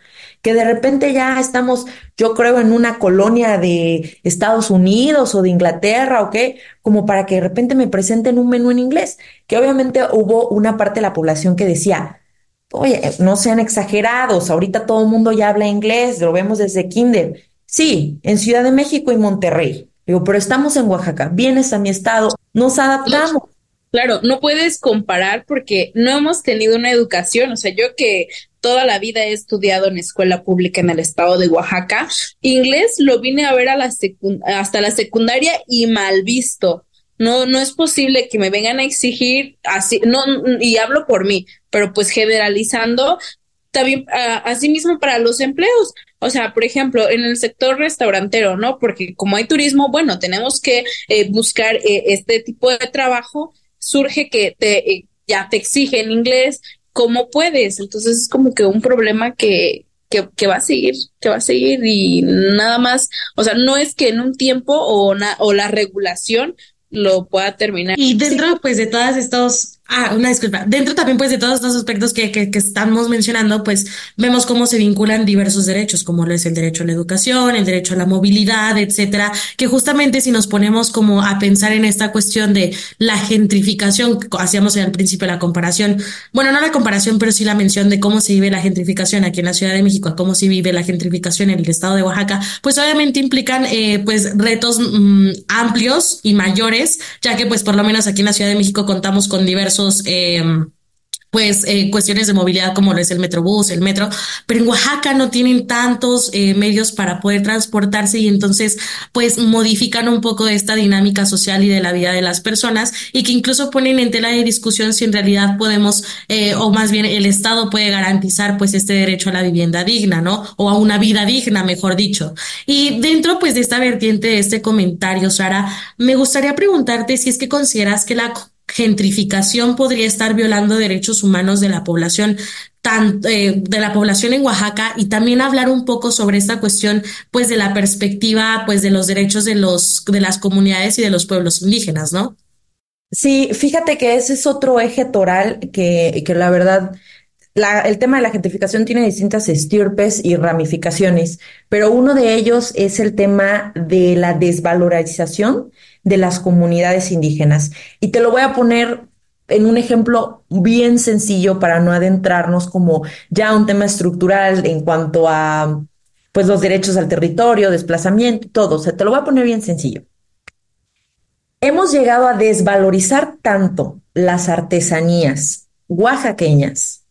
que de repente ya estamos, yo creo, en una colonia de Estados Unidos o de Inglaterra o qué, como para que de repente me presenten un menú en inglés, que obviamente hubo una parte de la población que decía, oye, no sean exagerados, ahorita todo el mundo ya habla inglés, lo vemos desde kinder. Sí, en Ciudad de México y Monterrey. Digo, pero estamos en Oaxaca, vienes a mi estado, nos adaptamos. Claro, no puedes comparar porque no hemos tenido una educación, o sea, yo que toda la vida he estudiado en escuela pública en el estado de Oaxaca, inglés lo vine a ver a la hasta la secundaria y mal visto. No, no es posible que me vengan a exigir así, no, y hablo por mí, pero pues generalizando, también así mismo para los empleos. O sea, por ejemplo, en el sector restaurantero, ¿no? Porque como hay turismo, bueno, tenemos que eh, buscar eh, este tipo de trabajo. Surge que te, eh, ya te exigen inglés, ¿cómo puedes? Entonces es como que un problema que, que, que, va a seguir, que va a seguir y nada más, o sea, no es que en un tiempo o, o la regulación lo pueda terminar. Y dentro pues de todas estos Ah, una disculpa. Dentro también, pues, de todos estos aspectos que, que, que, estamos mencionando, pues, vemos cómo se vinculan diversos derechos, como lo es el derecho a la educación, el derecho a la movilidad, etcétera, que justamente si nos ponemos como a pensar en esta cuestión de la gentrificación, hacíamos al principio la comparación, bueno, no la comparación, pero sí la mención de cómo se vive la gentrificación aquí en la Ciudad de México, cómo se vive la gentrificación en el estado de Oaxaca, pues obviamente implican, eh, pues, retos mm, amplios y mayores, ya que, pues, por lo menos aquí en la Ciudad de México contamos con diversos Em, pues eh, cuestiones de movilidad como lo es el metrobús, el metro, pero en Oaxaca no tienen tantos eh, medios para poder transportarse y entonces pues modifican un poco esta dinámica social y de la vida de las personas y que incluso ponen en tela de discusión si en realidad podemos eh, o más bien el Estado puede garantizar pues este derecho a la vivienda digna, ¿no? O a una vida digna, mejor dicho. Y dentro pues de esta vertiente de este comentario, Sara, me gustaría preguntarte si es que consideras que la gentrificación podría estar violando derechos humanos de la población eh, de la población en Oaxaca y también hablar un poco sobre esta cuestión pues de la perspectiva pues de los derechos de los de las comunidades y de los pueblos indígenas, ¿no? Sí, fíjate que ese es otro eje toral que, que la verdad el tema de la gentrificación tiene distintas estirpes y ramificaciones, pero uno de ellos es el tema de la desvalorización de las comunidades indígenas. Y te lo voy a poner en un ejemplo bien sencillo para no adentrarnos como ya un tema estructural en cuanto a pues los derechos al territorio, desplazamiento, todo. O sea, te lo voy a poner bien sencillo. Hemos llegado a desvalorizar tanto las artesanías oaxaqueñas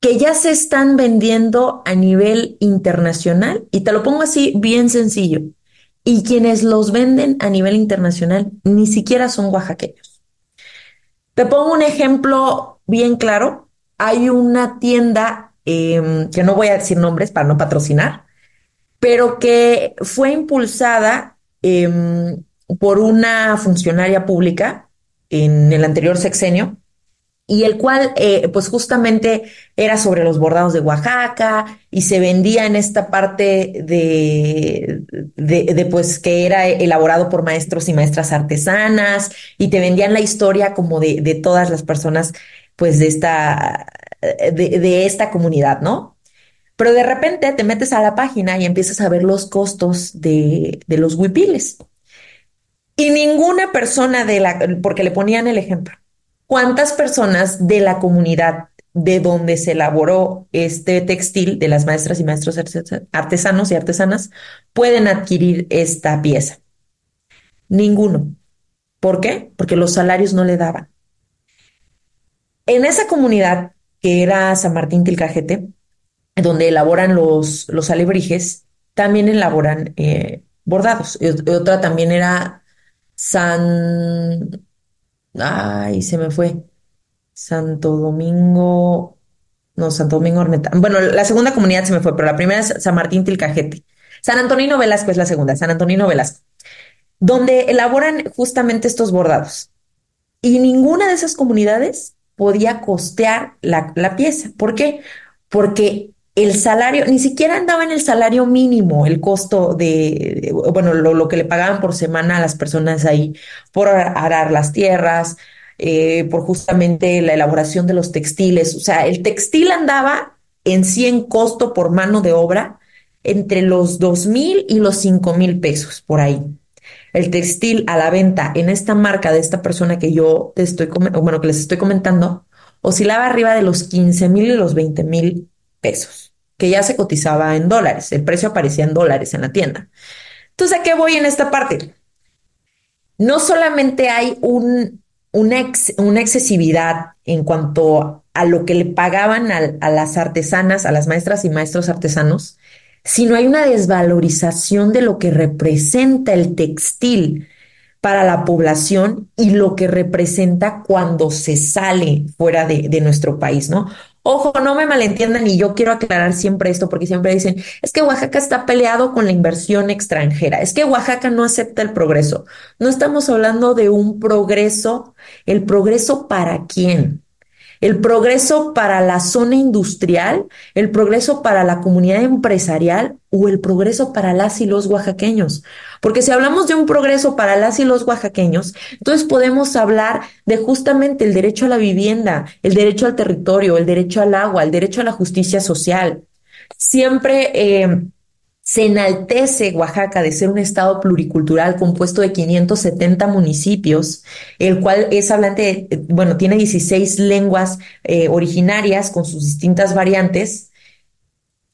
que ya se están vendiendo a nivel internacional, y te lo pongo así bien sencillo y quienes los venden a nivel internacional ni siquiera son oaxaqueños. Te pongo un ejemplo bien claro. Hay una tienda em, que no voy a decir nombres para no patrocinar, pero que fue impulsada em, por una funcionaria pública en el anterior sexenio y el cual eh, pues justamente era sobre los bordados de Oaxaca y se vendía en esta parte de, de, pues que era elaborado por maestros y maestras artesanas y te vendían la historia como de, de todas las personas pues de esta, de, de esta comunidad, ¿no? Pero de repente te metes a la página y empiezas a ver los costos de, de los huipiles. Y ninguna persona de la, porque le ponían el ejemplo, ¿Cuántas personas de la comunidad de donde se elaboró este textil de las maestras y maestros artesanos y artesanas pueden adquirir esta pieza? Ninguno. ¿Por qué? Porque los salarios no le daban. En esa comunidad que era San Martín Tilcajete, donde elaboran los, los alebrijes, también elaboran eh, bordados. Y otra también era San Ay, se me fue. Santo Domingo. No, Santo Domingo Orneta. Bueno, la segunda comunidad se me fue, pero la primera es San Martín Tilcajete. San Antonino Velasco es la segunda, San Antonino Velasco, donde elaboran justamente estos bordados. Y ninguna de esas comunidades podía costear la, la pieza. ¿Por qué? Porque el salario, ni siquiera andaba en el salario mínimo, el costo de, bueno, lo, que le pagaban por semana a las personas ahí por arar las tierras, eh, por justamente la elaboración de los textiles. O sea, el textil andaba en sí costo por mano de obra entre los dos mil y los cinco mil pesos por ahí. El textil a la venta en esta marca de esta persona que yo te estoy, bueno, que les estoy comentando, oscilaba arriba de los 15 mil y los 20 mil pesos que ya se cotizaba en dólares, el precio aparecía en dólares en la tienda. Entonces, ¿a qué voy en esta parte? No solamente hay un, una, excesividad en cuanto a lo que le pagaban a, las artesanas, a las maestras y maestros artesanos, sino hay una desvalorización de lo que representa el textil para la población y lo que representa cuando se sale fuera de nuestro país, ¿no? Ojo, no me malentiendan y yo quiero aclarar siempre esto porque siempre dicen, es que Oaxaca está peleado con la inversión extranjera, es que Oaxaca no acepta el progreso. No estamos hablando de un progreso, el progreso para quién, el progreso para la zona industrial, el progreso para la comunidad empresarial o el progreso para las y los oaxaqueños. Porque si hablamos de un progreso para las y los oaxaqueños, entonces podemos hablar de justamente el derecho a la vivienda, el derecho al territorio, el derecho al agua, el derecho a la justicia social. Siempre... Eh, se enaltece Oaxaca de ser un estado pluricultural compuesto de 570 municipios, el cual es hablante, bueno, tiene 16 lenguas eh, originarias con sus distintas variantes.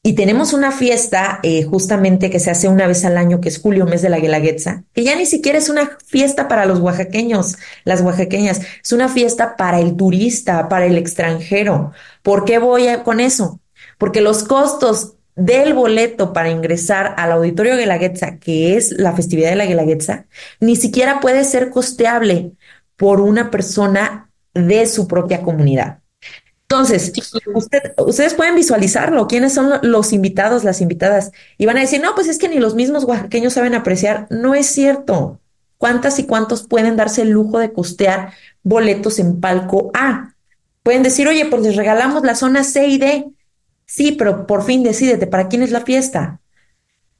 Y tenemos una fiesta eh, justamente que se hace una vez al año, que es julio, mes de la Guelaguetza, que ya ni siquiera es una fiesta para los oaxaqueños, las oaxaqueñas, es una fiesta para el turista, para el extranjero. ¿Por qué voy con eso? Porque los costos del boleto para ingresar al Auditorio Guelaguetza, que es la festividad de la Guelaguetza, ni siquiera puede ser costeable por una persona de su propia comunidad. Entonces, ustedes pueden visualizarlo, quiénes son los invitados, las invitadas, y van a decir, no, pues es que ni los mismos oaxaqueños saben apreciar. No es cierto. ¿Cuántas y cuántos pueden darse el lujo de costear boletos en palco A? Pueden decir, oye, pues les regalamos la zona C y D Sí, pero por fin decídete, ¿para quién es la fiesta?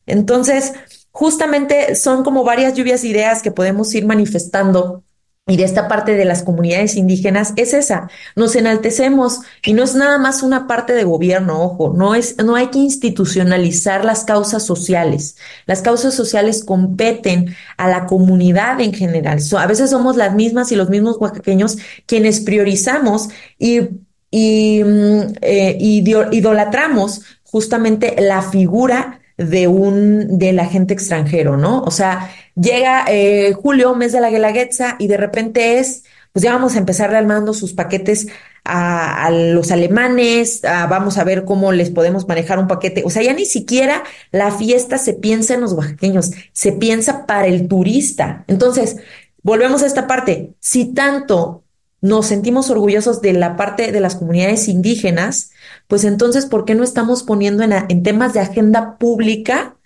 Entonces, justamente son como varias lluvias de ideas que podemos ir manifestando y de esta parte de las comunidades indígenas es esa, nos enaltecemos y no es nada más una parte de gobierno, ojo, no es no hay que institucionalizar las causas sociales. Las causas sociales competen a la comunidad en general. a veces somos las mismas y los mismos oaxaqueños quienes priorizamos y y mm, eh, idolatramos justamente la figura de un del agente extranjero, ¿no? O sea, llega eh, julio, mes de la Guelaguetza, y de repente es, pues ya vamos a empezar armando sus paquetes a, los alemanes, vamos a ver cómo les podemos manejar un paquete. O sea, ya ni siquiera la fiesta se piensa en los oaxaqueños, se piensa para el turista. Entonces, volvemos a esta parte. Si tanto nos sentimos orgullosos de la parte de las comunidades indígenas, pues entonces, ¿por qué no estamos poniendo en, temas de agenda pública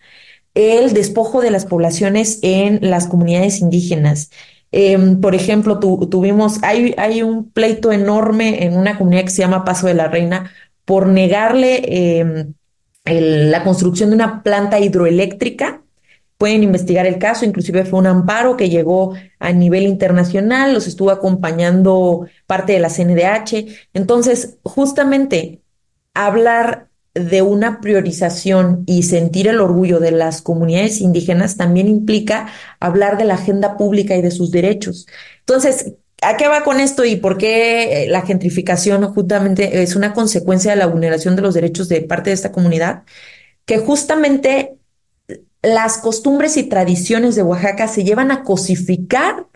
el despojo de las poblaciones en las comunidades indígenas? Em, por ejemplo, tuvimos, hay, hay un pleito enorme en una comunidad que se llama Paso de la Reina por negarle em, la construcción de una planta hidroeléctrica pueden investigar el caso, inclusive fue un amparo que llegó a nivel internacional, los estuvo acompañando parte de la CNDH. Entonces, justamente hablar de una priorización y sentir el orgullo de las comunidades indígenas también implica hablar de la agenda pública y de sus derechos. Entonces, ¿a qué va con esto y por qué la gentrificación justamente es una consecuencia de la vulneración de los derechos de parte de esta comunidad? Que justamente las costumbres y tradiciones de Oaxaca se llevan a cosificar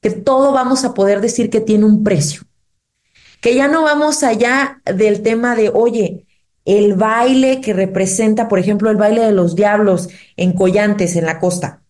que todo vamos a poder decir que tiene un precio. Que ya no vamos allá del tema de, oye, el baile que representa, por ejemplo, el baile de los diablos en Collantes, en la costa,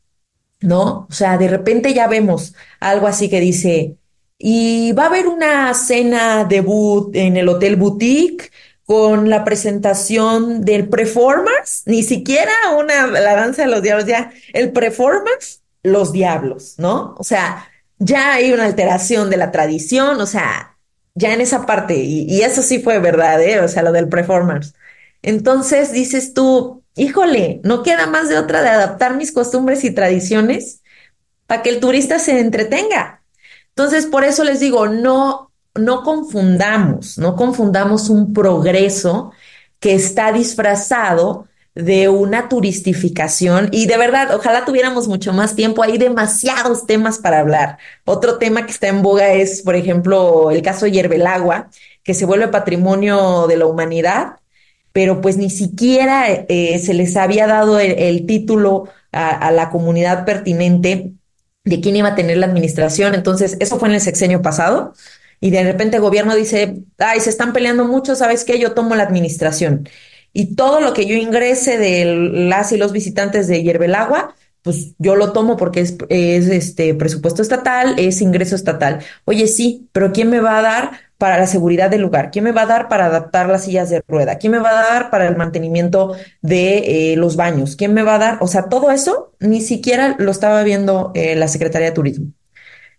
¿no? O sea, de repente ya vemos algo así que dice, y va a haber una cena debut en el Hotel Boutique con la presentación del performance, ni siquiera una, la danza de los diablos, ya el performance, los diablos, ¿no? O sea, ya hay una alteración de la tradición, o sea, ya en esa parte, y, eso sí fue verdad, ¿eh? O sea, lo del performance. Entonces dices tú, híjole, no queda más de otra de adaptar mis costumbres y tradiciones para que el turista se entretenga. Entonces, por eso les digo, no no confundamos, no confundamos un progreso que está disfrazado de una turistificación y de verdad, ojalá tuviéramos mucho más tiempo, hay demasiados temas para hablar. Otro tema que está en boga es, por ejemplo, el caso de Agua, que se vuelve patrimonio de la humanidad, pero pues ni siquiera eh, se les había dado el, título a, a la comunidad pertinente de quién iba a tener la administración. Entonces, eso fue en el sexenio pasado y de repente el gobierno dice, ay, se están peleando mucho, ¿sabes qué? Yo tomo la administración. Y todo lo que yo ingrese de las y los visitantes de Hierbelagua, pues yo lo tomo porque es, es este presupuesto estatal, es ingreso estatal. Oye, sí, pero ¿quién me va a dar para la seguridad del lugar? ¿Quién me va a dar para adaptar las sillas de rueda? ¿Quién me va a dar para el mantenimiento de eh, los baños? ¿Quién me va a dar? O sea, todo eso ni siquiera lo estaba viendo eh, la Secretaría de Turismo.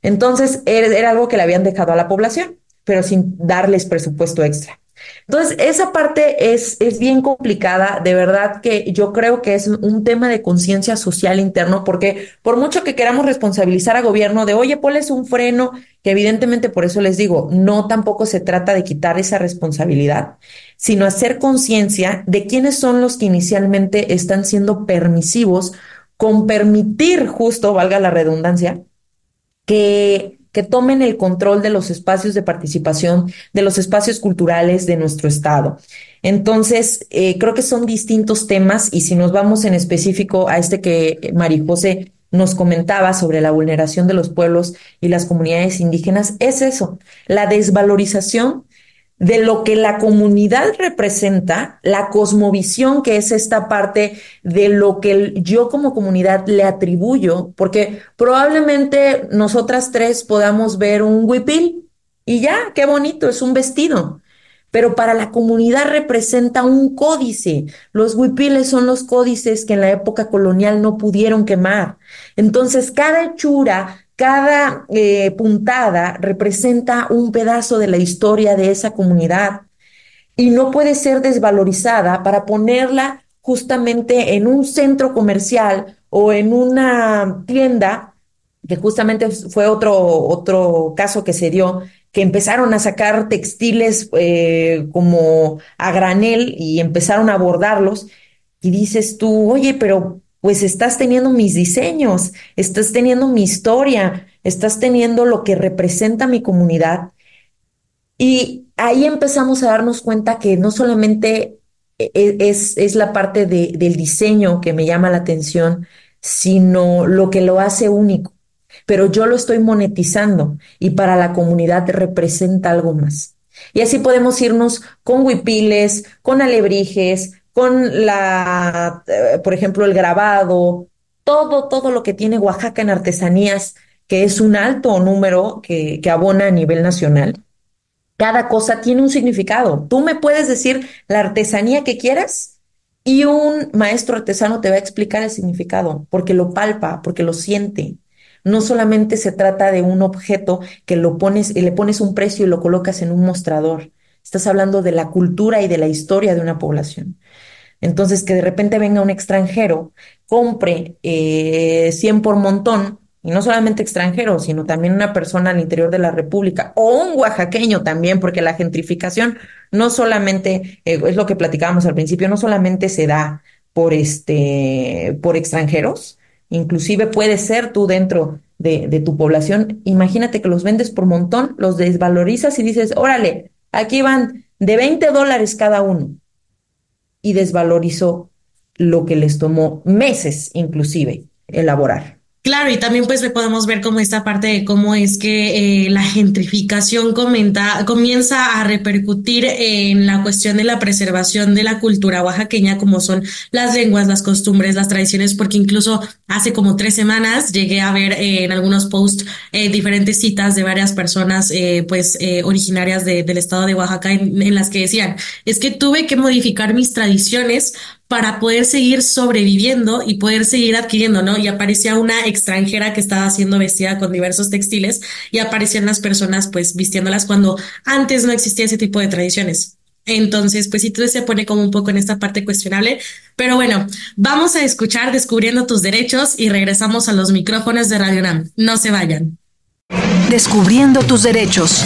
Entonces, era algo que le habían dejado a la población, pero sin darles presupuesto extra. Entonces, esa parte es, es bien complicada, de verdad que yo creo que es un tema de conciencia social interno, porque por mucho que queramos responsabilizar a gobierno de, oye, ponles un freno, que evidentemente por eso les digo, no tampoco se trata de quitar esa responsabilidad, sino hacer conciencia de quiénes son los que inicialmente están siendo permisivos con permitir, justo, valga la redundancia, que que tomen el control de los espacios de participación, de los espacios culturales de nuestro Estado. Entonces, eh, creo que son distintos temas y si nos vamos en específico a este que María José nos comentaba sobre la vulneración de los pueblos y las comunidades indígenas, es eso, la desvalorización de lo que la comunidad representa, la cosmovisión que es esta parte de lo que yo como comunidad le atribuyo, porque probablemente nosotras tres podamos ver un huipil y ya, qué bonito, es un vestido. Pero para la comunidad representa un códice. Los huipiles son los códices que en la época colonial no pudieron quemar. Entonces, cada hechura, cada eh, puntada representa un pedazo de la historia de esa comunidad y no puede ser desvalorizada para ponerla justamente en un centro comercial o en una tienda, que justamente fue otro, otro caso que se dio, que empezaron a sacar textiles eh, como a granel y empezaron a abordarlos. Y dices tú, oye, pero pues estás teniendo mis diseños, estás teniendo mi historia, estás teniendo lo que representa mi comunidad. Y ahí empezamos a darnos cuenta que no solamente e, e, es, es la parte de, del diseño que me llama la atención, sino lo que lo hace único. Pero yo lo estoy monetizando y para la comunidad representa algo más. Y así podemos irnos con huipiles, con alebrijes, con la, eh, por ejemplo, el grabado, todo, todo lo que tiene Oaxaca en artesanías, que es un alto número que, que abona a nivel nacional. Cada cosa tiene un significado. Tú me puedes decir la artesanía que quieras y un maestro artesano te va a explicar el significado, porque lo palpa, porque lo siente. No solamente se trata de un objeto que lo pones y le pones un precio y lo colocas en un mostrador. Estás hablando de la cultura y de la historia de una población. Entonces, que de repente venga un extranjero, compre eh, 100 por montón, y no solamente extranjero, sino también una persona al interior de la República, o un oaxaqueño también, porque la gentrificación no solamente, eh, es lo que platicábamos al principio, no solamente se da por, este, por extranjeros, inclusive puede ser tú dentro de, de tu población. Imagínate que los vendes por montón, los desvalorizas y dices, órale, aquí van de 20 dólares cada uno y desvalorizó lo que les tomó meses inclusive elaborar. Claro, y también pues podemos ver como esta parte de cómo es que eh, la gentrificación comenta, comienza a repercutir en la cuestión de la preservación de la cultura oaxaqueña, como son las lenguas, las costumbres, las tradiciones, porque incluso hace como tres semanas llegué a ver eh, en algunos posts eh, diferentes citas de varias personas pues originarias del estado de Oaxaca en las que decían, es que tuve que modificar mis tradiciones para poder seguir sobreviviendo y poder seguir adquiriendo, ¿no? Y aparecía una extranjera que estaba siendo vestida con diversos textiles y aparecían las personas pues vistiéndolas cuando antes no existía ese tipo de tradiciones. Entonces, pues sí, todo se pone como un poco en esta parte cuestionable. Pero bueno, vamos a escuchar Descubriendo tus derechos y regresamos a los micrófonos de Radio NAM. No se vayan. Descubriendo tus derechos.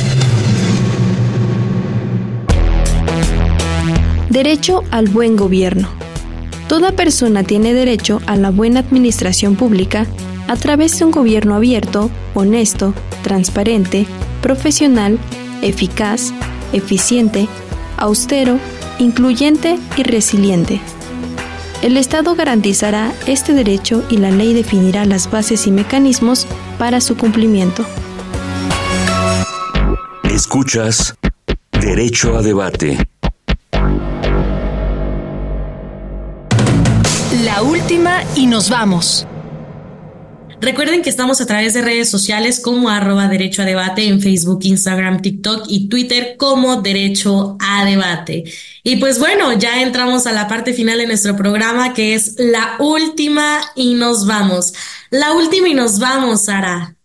Derecho al buen gobierno. Toda persona tiene derecho a la buena administración pública a través de un gobierno abierto, honesto, transparente, profesional, eficaz, eficiente, austero, incluyente y resiliente. El Estado garantizará este derecho y la ley definirá las bases y mecanismos para su cumplimiento. Escuchas Derecho a Debate. Última y nos vamos. Recuerden que estamos a través de redes sociales como arroba derecho a debate en Facebook, Instagram, TikTok y Twitter como derecho a debate. Y pues bueno, ya entramos a la parte final de nuestro programa que es la última y nos vamos. La última y nos vamos, Sara.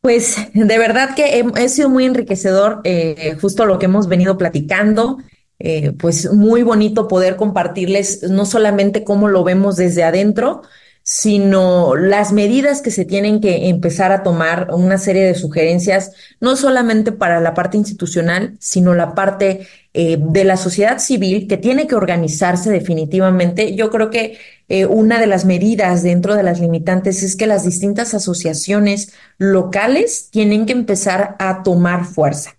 Pues de verdad que he, sido muy enriquecedor eh, justo lo que hemos venido platicando. Eh, pues muy bonito poder compartirles no solamente cómo lo vemos desde adentro, sino las medidas que se tienen que empezar a tomar, una serie de sugerencias, no solamente para la parte institucional, sino la parte eh, de la sociedad civil que tiene que organizarse definitivamente. Yo creo que eh, una de las medidas dentro de las limitantes es que las distintas asociaciones locales tienen que empezar a tomar fuerza.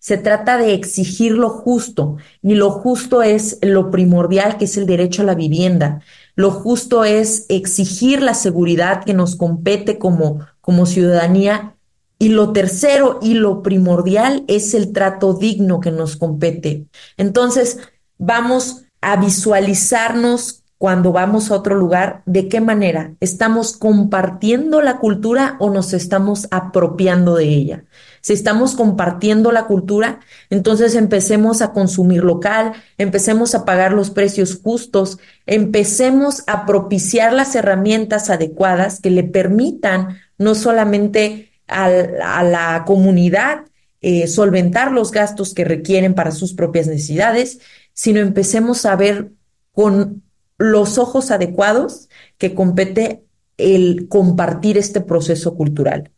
Se trata de exigir lo justo y lo justo es lo primordial que es el derecho a la vivienda. Lo justo es exigir la seguridad que nos compete como, como ciudadanía. Y lo tercero y lo primordial es el trato digno que nos compete. Entonces, vamos a visualizarnos cuando vamos a otro lugar, ¿de qué manera? ¿Estamos compartiendo la cultura o nos estamos apropiando de ella? Si estamos compartiendo la cultura, entonces empecemos a consumir local, empecemos a pagar los precios justos, empecemos a propiciar las herramientas adecuadas que le permitan no solamente a, la comunidad eh, solventar los gastos que requieren para sus propias necesidades, sino empecemos a ver con los ojos adecuados que compete el compartir este proceso cultural.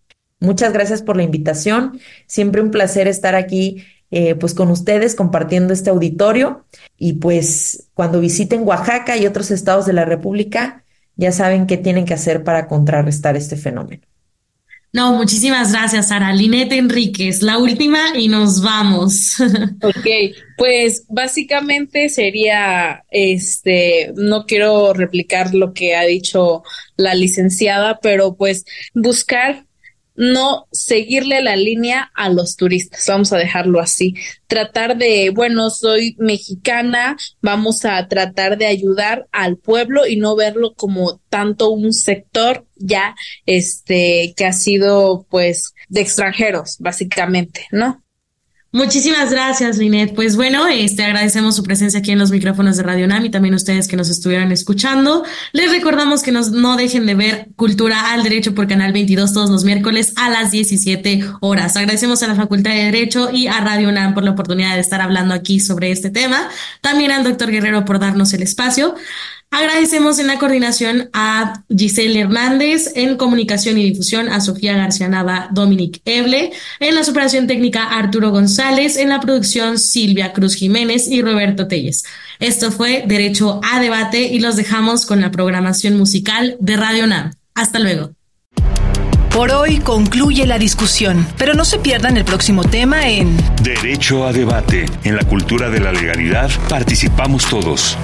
Muchas gracias por la invitación. Siempre un placer estar aquí eh, pues con ustedes compartiendo este auditorio y pues cuando visiten Oaxaca y otros estados de la República ya saben qué tienen que hacer para contrarrestar este fenómeno. No, muchísimas gracias, Sara. Linette Enríquez, la última y nos vamos. ok, pues básicamente sería, este, no quiero replicar lo que ha dicho la licenciada, pero pues buscar no seguirle la línea a los turistas, vamos a dejarlo así. Tratar de, bueno, soy mexicana, vamos a tratar de ayudar al pueblo y no verlo como tanto un sector ya, este, que ha sido pues de extranjeros, básicamente, ¿no? Muchísimas gracias, Linet. Pues bueno, este agradecemos su presencia aquí en los micrófonos de Radio NAM y también ustedes que nos estuvieran escuchando. Les recordamos que nos, no dejen de ver Cultura al Derecho por Canal 22 todos los miércoles a las 17 horas. Agradecemos a la Facultad de Derecho y a Radio NAM por la oportunidad de estar hablando aquí sobre este tema. También al doctor Guerrero por darnos el espacio. Agradecemos en la coordinación a Giselle Hernández, en comunicación y difusión a Sofía García Nava, Dominic Eble, en la superación técnica Arturo González, en la producción Silvia Cruz Jiménez y Roberto Telles. Esto fue Derecho a Debate y los dejamos con la programación musical de Radio NAM. Hasta luego. Por hoy concluye la discusión, pero no se pierdan el próximo tema en Derecho a Debate. En la cultura de la legalidad participamos todos.